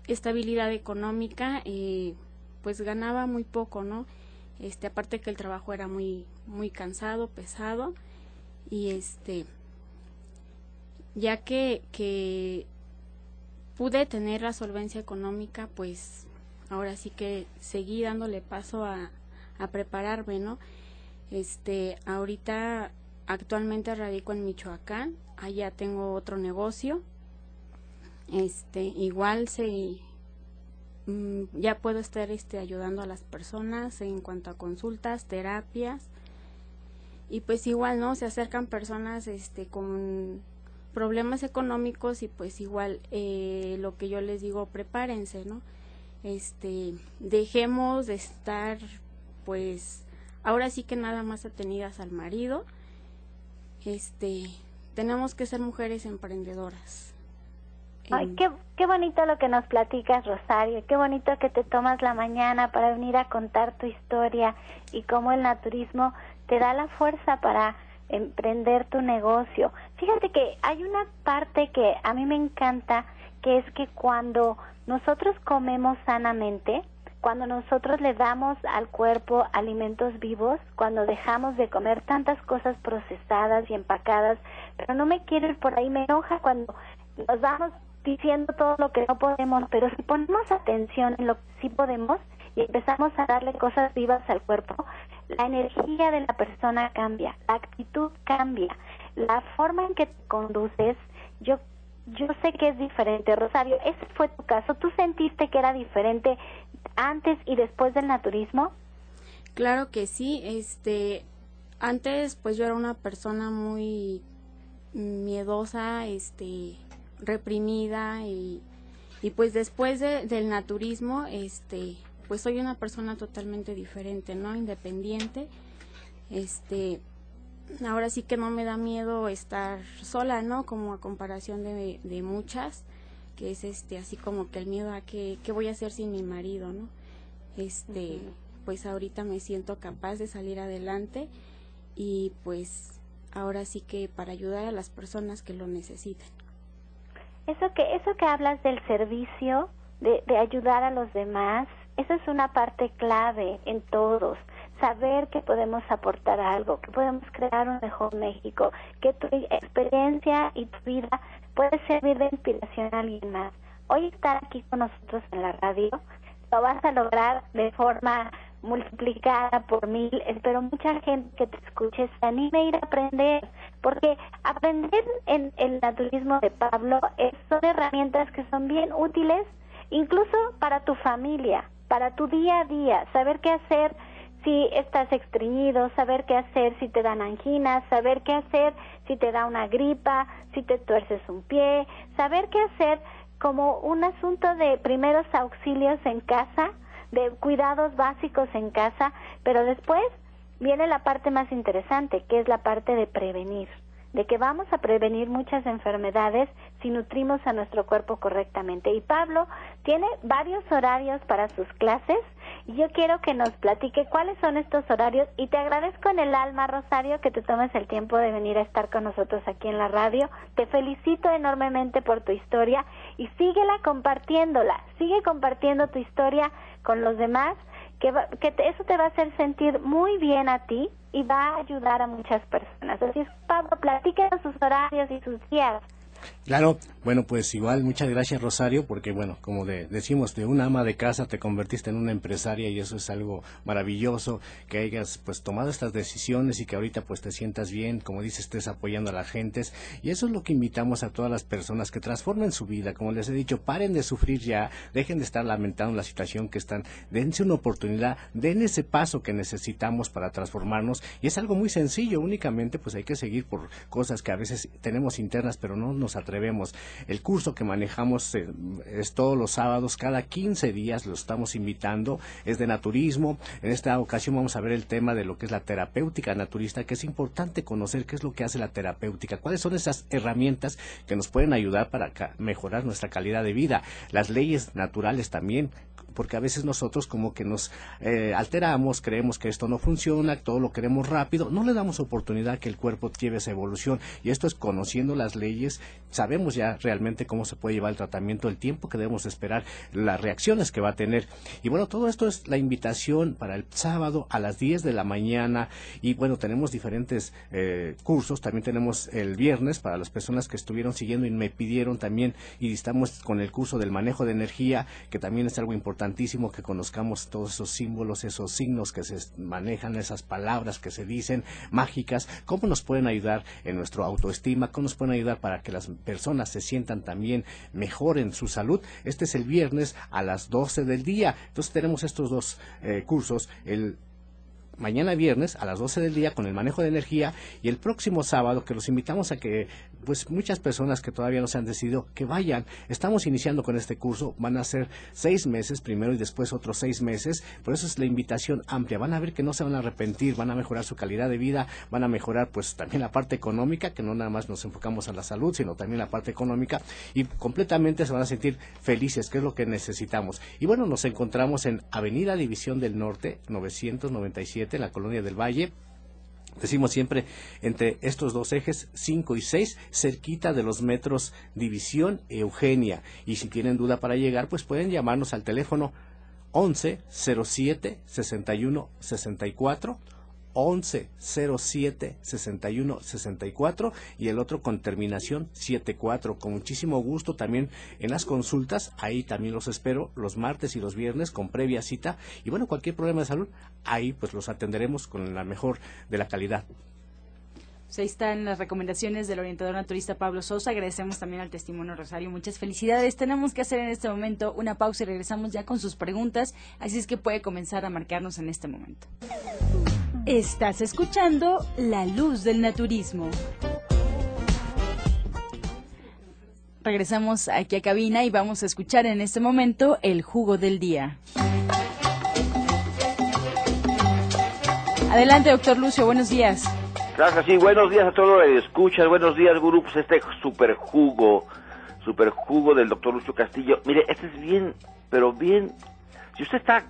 estabilidad económica, eh, pues ganaba muy poco, ¿no? Este, aparte que el trabajo era muy, muy cansado, pesado, y este, ya que, que pude tener la solvencia económica, pues ahora sí que seguí dándole paso a, a prepararme, ¿no? Este, ahorita actualmente radico en Michoacán, allá tengo otro negocio. Este, igual se ya puedo estar este ayudando a las personas en cuanto a consultas, terapias. Y pues igual, ¿no? Se acercan personas este con problemas económicos y pues igual eh, lo que yo les digo prepárense no este dejemos de estar pues ahora sí que nada más atenidas al marido este tenemos que ser mujeres emprendedoras
Ay, qué, qué bonito lo que nos platicas, Rosario. Qué bonito que te tomas la mañana para venir a contar tu historia y cómo el naturismo te da la fuerza para emprender tu negocio. Fíjate que hay una parte que a mí me encanta, que es que cuando nosotros comemos sanamente, cuando nosotros le damos al cuerpo alimentos vivos, cuando dejamos de comer tantas cosas procesadas y empacadas, pero no me quiero ir por ahí, me enoja cuando nos vamos diciendo todo lo que no podemos, pero si ponemos atención en lo que sí podemos y empezamos a darle cosas vivas al cuerpo, la energía de la persona cambia, la actitud cambia, la forma en que te conduces, yo yo sé que es diferente, Rosario, ese fue tu caso, ¿tú sentiste que era diferente antes y después del naturismo?
Claro que sí, este antes pues yo era una persona muy miedosa, este reprimida y, y pues después del naturismo este pues soy una persona totalmente diferente, ¿no? Independiente. Este, ahora sí que no me da miedo estar sola, ¿no? Como a comparación de, de muchas, que es este, así como que el miedo a que, qué voy a hacer sin mi marido, ¿no? Este, pues ahorita me siento capaz de salir adelante y pues ahora sí que para ayudar a las personas que lo necesiten.
Eso que, eso que hablas del servicio, de, de ayudar a los demás, esa es una parte clave en todos. Saber que podemos aportar algo, que podemos crear un mejor México, que tu experiencia y tu vida puede servir de inspiración a alguien más. Hoy estar aquí con nosotros en la radio lo vas a lograr de forma multiplicada por mil. Espero mucha gente que te escuche se anime a ir a aprender, porque aprender en el naturismo de Pablo son herramientas que son bien útiles incluso para tu familia para tu día a día, saber qué hacer si estás estreñido, saber qué hacer si te dan anginas, saber qué hacer si te da una gripa, si te tuerces un pie, saber qué hacer como un asunto de primeros auxilios en casa, de cuidados básicos en casa, pero después viene la parte más interesante, que es la parte de prevenir de que vamos a prevenir muchas enfermedades si nutrimos a nuestro cuerpo correctamente. Y Pablo tiene varios horarios para sus clases y yo quiero que nos platique cuáles son estos horarios y te agradezco en el alma, Rosario, que te tomes el tiempo de venir a estar con nosotros aquí en la radio. Te felicito enormemente por tu historia y síguela compartiéndola, sigue compartiendo tu historia con los demás que, que eso te va a hacer sentir muy bien a ti y va a ayudar a muchas personas. Así es, Pablo, platíquenos sus horarios y sus días.
Claro, bueno, pues igual, muchas gracias Rosario, porque bueno, como decimos, de una ama de casa te convertiste en una empresaria y eso es algo maravilloso, que hayas pues tomado estas decisiones y que ahorita pues te sientas bien, como dices, estés apoyando a la gente. Y eso es lo que invitamos a todas las personas que transformen su vida, como les he dicho, paren de sufrir ya, dejen de estar lamentando la situación que están, dense una oportunidad, den ese paso que necesitamos para transformarnos y es algo muy sencillo, únicamente pues hay que seguir por cosas que a veces tenemos internas pero no nos atrevemos. El curso que manejamos eh, es todos los sábados, cada 15 días lo estamos invitando, es de naturismo. En esta ocasión vamos a ver el tema de lo que es la terapéutica naturista, que es importante conocer qué es lo que hace la terapéutica, cuáles son esas herramientas que nos pueden ayudar para mejorar nuestra calidad de vida. Las leyes naturales también porque a veces nosotros como que nos eh, alteramos, creemos que esto no funciona, todo lo queremos rápido, no le damos oportunidad que el cuerpo lleve esa evolución y esto es conociendo las leyes, sabemos ya realmente cómo se puede llevar el tratamiento, el tiempo que debemos esperar, las reacciones que va a tener. Y bueno, todo esto es la invitación para el sábado a las 10 de la mañana. Y bueno, tenemos diferentes eh, cursos, también tenemos el viernes para las personas que estuvieron siguiendo y me pidieron también. Y estamos con el curso del manejo de energía, que también es algo importantísimo que conozcamos todos esos símbolos, esos signos que se manejan, esas palabras que se dicen mágicas, cómo nos pueden ayudar en nuestro autoestima, cómo nos pueden ayudar para que las personas se sientan también mejor en su salud. Este es el viernes a las 12 del día. Entonces tenemos estos dos eh, cursos, el mañana viernes a las 12 del día con el manejo de energía y el próximo sábado que los invitamos a que pues muchas personas que todavía no se han decidido que vayan. Estamos iniciando con este curso, van a ser seis meses primero y después otros seis meses, por eso es la invitación amplia. Van a ver que no se van a arrepentir, van a mejorar su calidad de vida, van a mejorar pues también la parte económica, que no nada más nos enfocamos a la salud, sino también la parte económica y completamente se van a sentir felices, que es lo que necesitamos. Y bueno, nos encontramos en Avenida División del Norte, 997, en la Colonia del Valle decimos siempre entre estos dos ejes 5 y 6 cerquita de los metros División Eugenia. Y si tienen duda para llegar pues pueden llamarnos al teléfono 11 07 61 64 11 07 61 64 y el otro con terminación 74. Con muchísimo gusto también en las consultas, ahí también los espero los martes y los viernes con previa cita. Y bueno, cualquier problema de salud, ahí pues los atenderemos con la mejor de la calidad.
Pues ahí están las recomendaciones del orientador naturista Pablo Sosa. Agradecemos también al testimonio Rosario. Muchas felicidades. Tenemos que hacer en este momento una pausa y regresamos ya con sus preguntas. Así es que puede comenzar a marcarnos en este momento.
Estás escuchando La Luz del Naturismo.
Regresamos aquí a cabina y vamos a escuchar en este momento el jugo del día. Adelante, doctor Lucio, buenos días.
Gracias, sí, buenos días a todos los escuchas, buenos días, grupos, pues este super jugo, super jugo del doctor Lucio Castillo. Mire, este es bien, pero bien, si usted está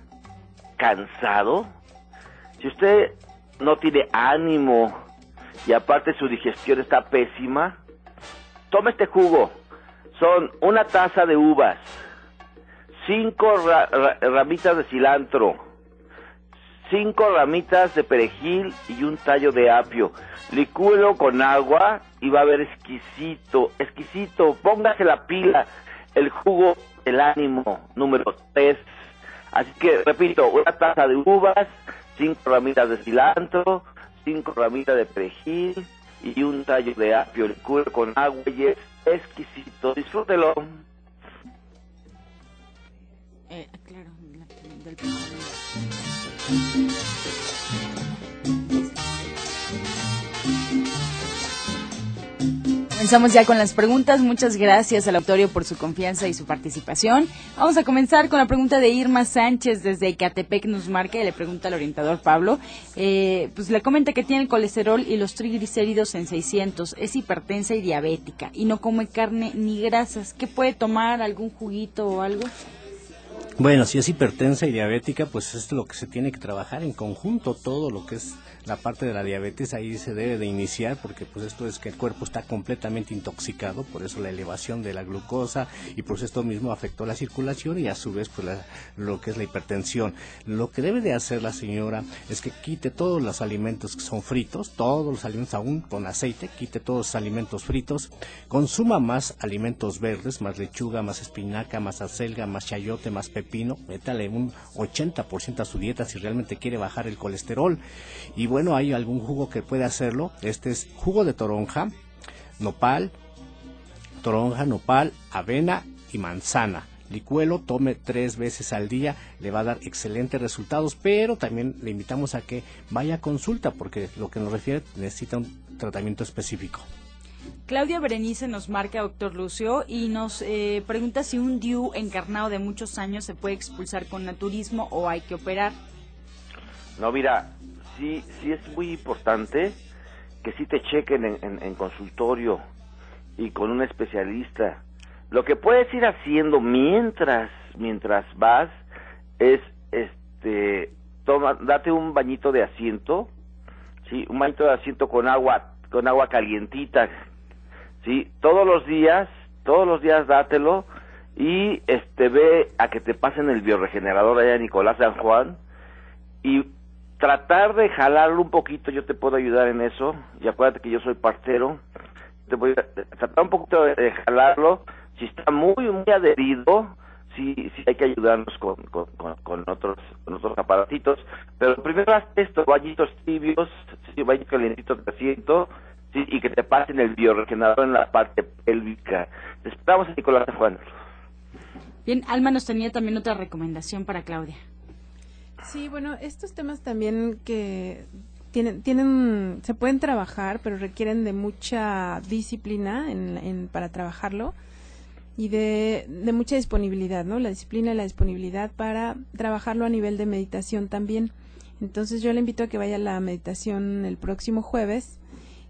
cansado, si usted no tiene ánimo y aparte su digestión está pésima, tome este jugo. Son una taza de uvas, cinco ramitas de cilantro, cinco ramitas de perejil y un tallo de apio. Licúelo con agua y va a ver exquisito, exquisito. Póngase la pila, el jugo, el ánimo número tres. Así que repito, una taza de uvas, cinco ramitas de cilantro, cinco ramitas de perejil y un tallo de apio, cuero con agua y es exquisito. Disfrútelo.
Eh, claro, Comenzamos ya con las preguntas. Muchas gracias al autorio por su confianza y su participación. Vamos a comenzar con la pregunta de Irma Sánchez desde Icatepec nos marca y le pregunta al orientador Pablo. Eh, pues le comenta que tiene el colesterol y los triglicéridos en 600. Es hipertensa y diabética y no come carne ni grasas. ¿Qué puede tomar? ¿Algún juguito o algo?
Bueno, si es hipertensa y diabética, pues es lo que se tiene que trabajar en conjunto, todo lo que es la parte de la diabetes ahí se debe de iniciar porque pues esto es que el cuerpo está completamente intoxicado, por eso la elevación de la glucosa y por esto mismo afectó la circulación y a su vez pues lo que es la hipertensión. Lo que debe de hacer la señora es que quite todos los alimentos que son fritos, todos los alimentos aún con aceite, quite todos los alimentos fritos, consuma más alimentos verdes, más lechuga, más espinaca, más acelga, más chayote, más pepino, métale un 80% a su dieta si realmente quiere bajar el colesterol y bueno, hay algún jugo que puede hacerlo. Este es jugo de toronja, nopal, toronja, nopal, avena y manzana. Licuelo, tome tres veces al día, le va a dar excelentes resultados, pero también le invitamos a que vaya a consulta porque lo que nos refiere necesita un tratamiento específico.
Claudia Berenice nos marca, doctor Lucio, y nos eh, pregunta si un DIU encarnado de muchos años se puede expulsar con naturismo o hay que operar.
No, mira, sí, sí es muy importante que sí te chequen en, consultorio y con un especialista. Lo que puedes ir haciendo mientras, mientras vas, es, este, toma, date un bañito de asiento, sí, un bañito de asiento con agua, con agua calientita, sí, todos los días, todos los días dátelo y este ve a que te pasen el bioregenerador allá Nicolás San Juan y tratar de jalarlo un poquito, yo te puedo ayudar en eso, y acuérdate que yo soy partero, te voy a tratar un poquito de, jalarlo, si está muy, muy adherido, sí, sí hay que ayudarnos con, con, con, otros con otros aparatitos, pero primero haz esto, bañitos tibios, sí, bañitos calientitos de asiento, sí, y que te pasen el bioregenerador en la parte pélvica. Esperamos a Nicolás Juan.
Bien, Alma nos tenía también otra recomendación para Claudia.
Sí, bueno, estos temas también que tienen, tienen, se pueden trabajar, pero requieren de mucha disciplina en, para trabajarlo y de, de, mucha disponibilidad, ¿no? La disciplina y la disponibilidad para trabajarlo a nivel de meditación también. Entonces yo le invito a que vaya a la meditación el próximo jueves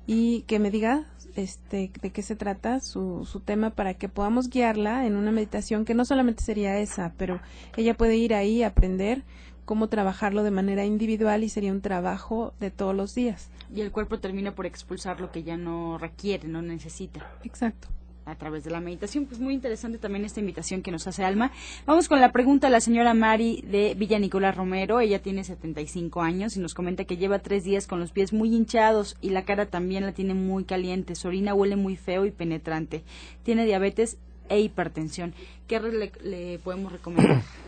y que me diga este, de qué se trata su, su tema para que podamos guiarla en una meditación que no solamente sería esa, pero ella puede ir ahí a aprender cómo trabajarlo de manera individual y sería un trabajo de todos los días.
Y el cuerpo termina por expulsar lo que ya no requiere, no necesita.
Exacto
a través de la meditación. Pues muy interesante también esta invitación que nos hace Alma. Vamos con la pregunta a la señora Mari de Villa Nicolás Romero. Ella tiene 75 años y nos comenta que lleva tres días con los pies muy hinchados y la cara también la tiene muy caliente. Su orina huele muy feo y penetrante. Tiene diabetes e hipertensión. ¿Qué le podemos recomendar?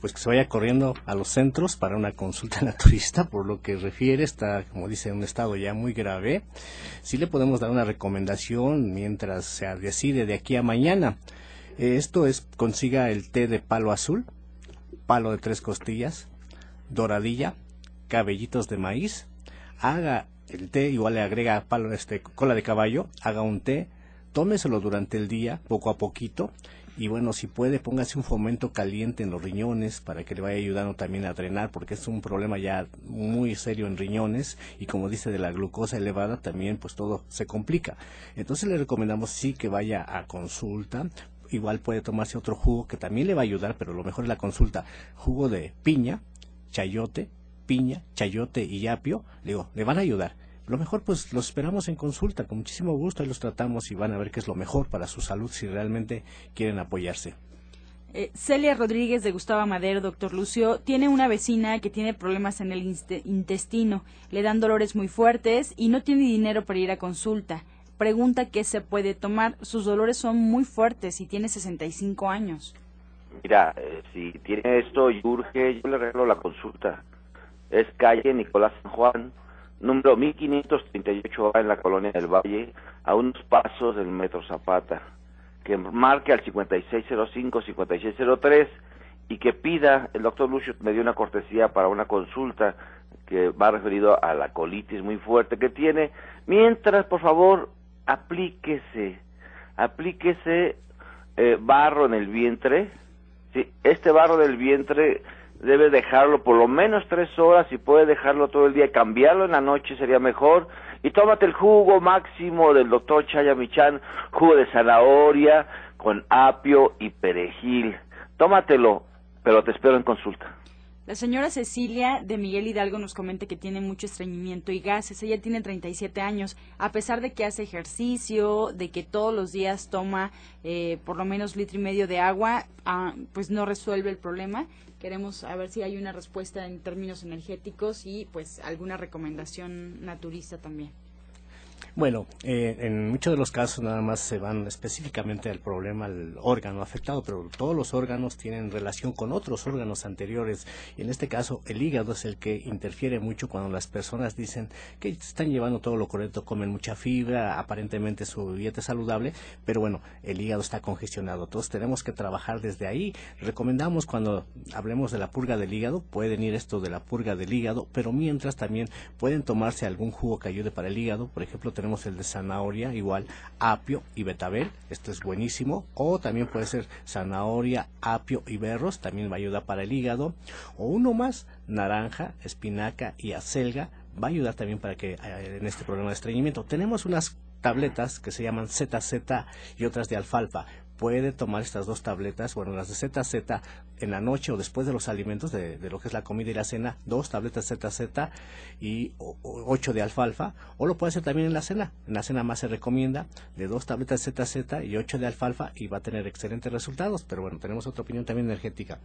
pues que se vaya corriendo a los centros para una consulta naturista, por lo que refiere, está, como dice, en un estado ya muy grave. Sí le podemos dar una recomendación mientras se decide de aquí a mañana. Esto es, consiga el té de palo azul, palo de tres costillas, doradilla, cabellitos de maíz, haga el té, igual le agrega palo, este, cola de caballo, haga un té, tómeselo durante el día, poco a poquito, y bueno, si puede, póngase un fomento caliente en los riñones para que le vaya ayudando también a drenar, porque es un problema ya muy serio en riñones y como dice de la glucosa elevada también pues todo se complica. Entonces le recomendamos sí que vaya a consulta, igual puede tomarse otro jugo que también le va a ayudar, pero lo mejor es la consulta, jugo de piña, chayote, piña, chayote y apio, digo, le van a ayudar lo mejor pues los esperamos en consulta, con muchísimo gusto, y los tratamos y van a ver qué es lo mejor para su salud si realmente quieren apoyarse.
Eh, Celia Rodríguez de Gustavo Madero, doctor Lucio, tiene una vecina que tiene problemas en el intestino, le dan dolores muy fuertes y no tiene dinero para ir a consulta. Pregunta qué se puede tomar. Sus dolores son muy fuertes y tiene 65 años.
Mira, eh, si tiene esto y urge, yo le regalo la consulta. Es calle Nicolás San Juan, número 1538 en la colonia del Valle, a unos pasos del Metro Zapata, que marque al 5605-5603 y que pida, el doctor Lucio me dio una cortesía para una consulta que va referido a la colitis muy fuerte que tiene, mientras, por favor, aplíquese, aplíquese eh, barro en el vientre, sí, este barro del vientre debe dejarlo por lo menos tres horas y puede dejarlo todo el día y cambiarlo en la noche sería mejor y tómate el jugo máximo del doctor Chayamichan, jugo de zanahoria con apio y perejil tómatelo pero te espero en consulta.
La señora Cecilia de Miguel Hidalgo nos comenta que tiene mucho estreñimiento y gases. Ella tiene 37 años. A pesar de que hace ejercicio, de que todos los días toma eh, por lo menos litro y medio de agua, ah, pues no resuelve el problema. Queremos saber si hay una respuesta en términos energéticos y pues alguna recomendación naturista también.
Bueno, eh, en muchos de los casos nada más se van específicamente al problema al órgano afectado, pero todos los órganos tienen relación con otros órganos anteriores. Y en este caso, el hígado es el que interfiere mucho cuando las personas dicen que están llevando todo lo correcto, comen mucha fibra, aparentemente su dieta es saludable, pero bueno, el hígado está congestionado. Entonces tenemos que trabajar desde ahí. Recomendamos cuando hablemos de la purga del hígado, pueden ir esto de la purga del hígado, pero mientras también pueden tomarse algún jugo que ayude para el hígado, por ejemplo, tenemos el de zanahoria, igual apio y betabel, esto es buenísimo, o también puede ser zanahoria, apio y berros, también va a ayudar para el hígado, o uno más, naranja, espinaca y acelga, va a ayudar también para que eh, en este problema de estreñimiento. Tenemos unas tabletas que se llaman ZZ y otras de alfalfa puede tomar estas dos tabletas, bueno, las de ZZ en la noche o después de los alimentos, de, lo que es la comida y la cena, dos tabletas ZZ y ocho de alfalfa, o lo puede hacer también en la cena. En la cena más se recomienda de dos tabletas ZZ y ocho de alfalfa y va a tener excelentes resultados, pero bueno, tenemos otra opinión también energética.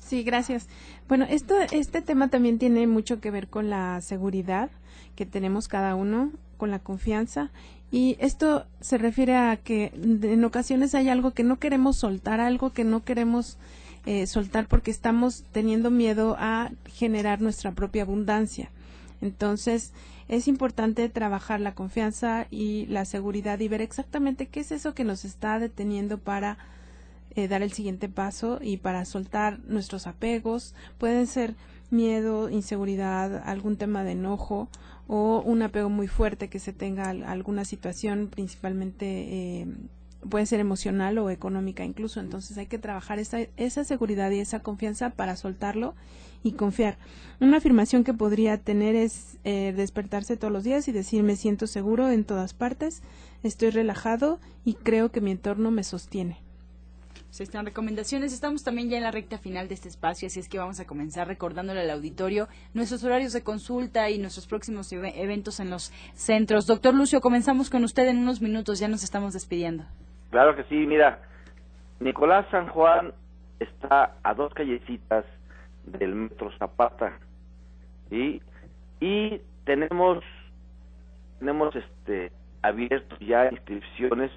Sí, gracias. Bueno, esto, este tema también tiene mucho que ver con la seguridad que tenemos cada uno, con la confianza y esto se refiere a que en ocasiones hay algo que no queremos soltar, algo que no queremos eh, soltar porque estamos teniendo miedo a generar nuestra propia abundancia. Entonces, es importante trabajar la confianza y la seguridad y ver exactamente qué es eso que nos está deteniendo para eh, dar el siguiente paso y para soltar nuestros apegos. Pueden ser miedo, inseguridad, algún tema de enojo o un apego muy fuerte que se tenga a alguna situación, principalmente eh, puede ser emocional o económica incluso. Entonces hay que trabajar esa, esa seguridad y esa confianza para soltarlo y confiar. Una afirmación que podría tener es eh, despertarse todos los días y decir me siento seguro en todas partes, estoy relajado y creo que mi entorno me sostiene
están recomendaciones. Estamos también ya en la recta final de este espacio, así es que vamos a comenzar recordándole al auditorio nuestros horarios de consulta y nuestros próximos eventos en los centros. Doctor Lucio, comenzamos con usted en unos minutos, ya nos estamos despidiendo.
Claro que sí, mira, Nicolás San Juan está a dos callecitas del Metro Zapata y tenemos tenemos este abierto ya inscripciones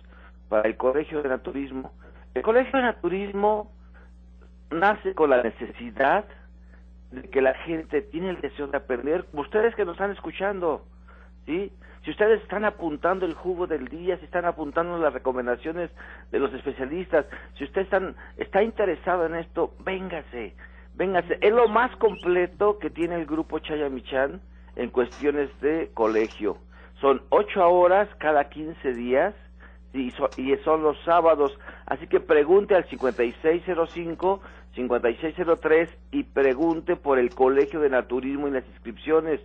para el Colegio de Naturismo el Colegio de Naturismo nace con la necesidad de que la gente tiene el deseo de aprender, ustedes que nos están escuchando, ¿sí? Si ustedes están apuntando el jugo del día, si están apuntando las recomendaciones de los especialistas, si usted están, está interesado en esto, véngase, véngase. Es lo más completo que tiene el grupo Chayamichan en cuestiones de colegio. Son ocho horas cada quince días y, y son los sábados. Así que pregunte al 5605 5603 y pregunte por el Colegio de Naturismo y las inscripciones.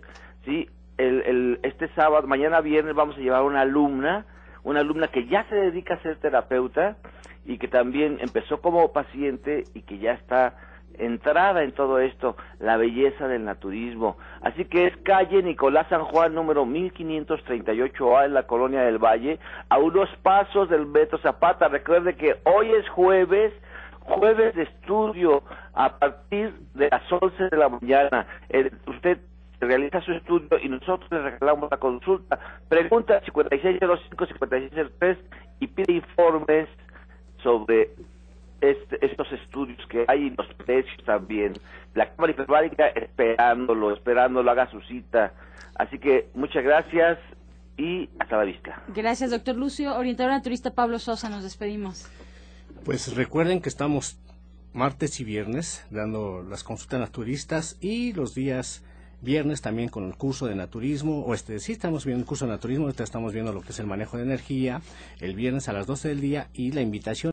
Sí, el, el, este sábado, mañana viernes vamos a llevar una alumna, una alumna que ya se dedica a ser terapeuta y que también empezó como paciente y que ya está entrada en todo esto, la belleza del naturismo. Así que es calle Nicolás San Juan número 1538A en la colonia del Valle, a unos pasos del Metro Zapata. Recuerde que hoy es jueves, jueves de estudio a partir de las 11 de la mañana. usted realiza su estudio y nosotros le regalamos la consulta. Pregunta 5605-5603 y pide informes sobre este, estos estudios que hay y los precios también. La Cámara Hiperbárica esperándolo, esperándolo, haga su cita. Así que muchas gracias y hasta la vista.
Gracias, doctor Lucio. Orientador naturista Pablo Sosa, nos despedimos.
Pues recuerden que estamos martes y viernes dando las consultas naturistas y los días viernes también con el curso de naturismo, o este, sí estamos viendo el curso de naturismo, estamos viendo lo que es el manejo de energía, el viernes a las 12 del día y la invitación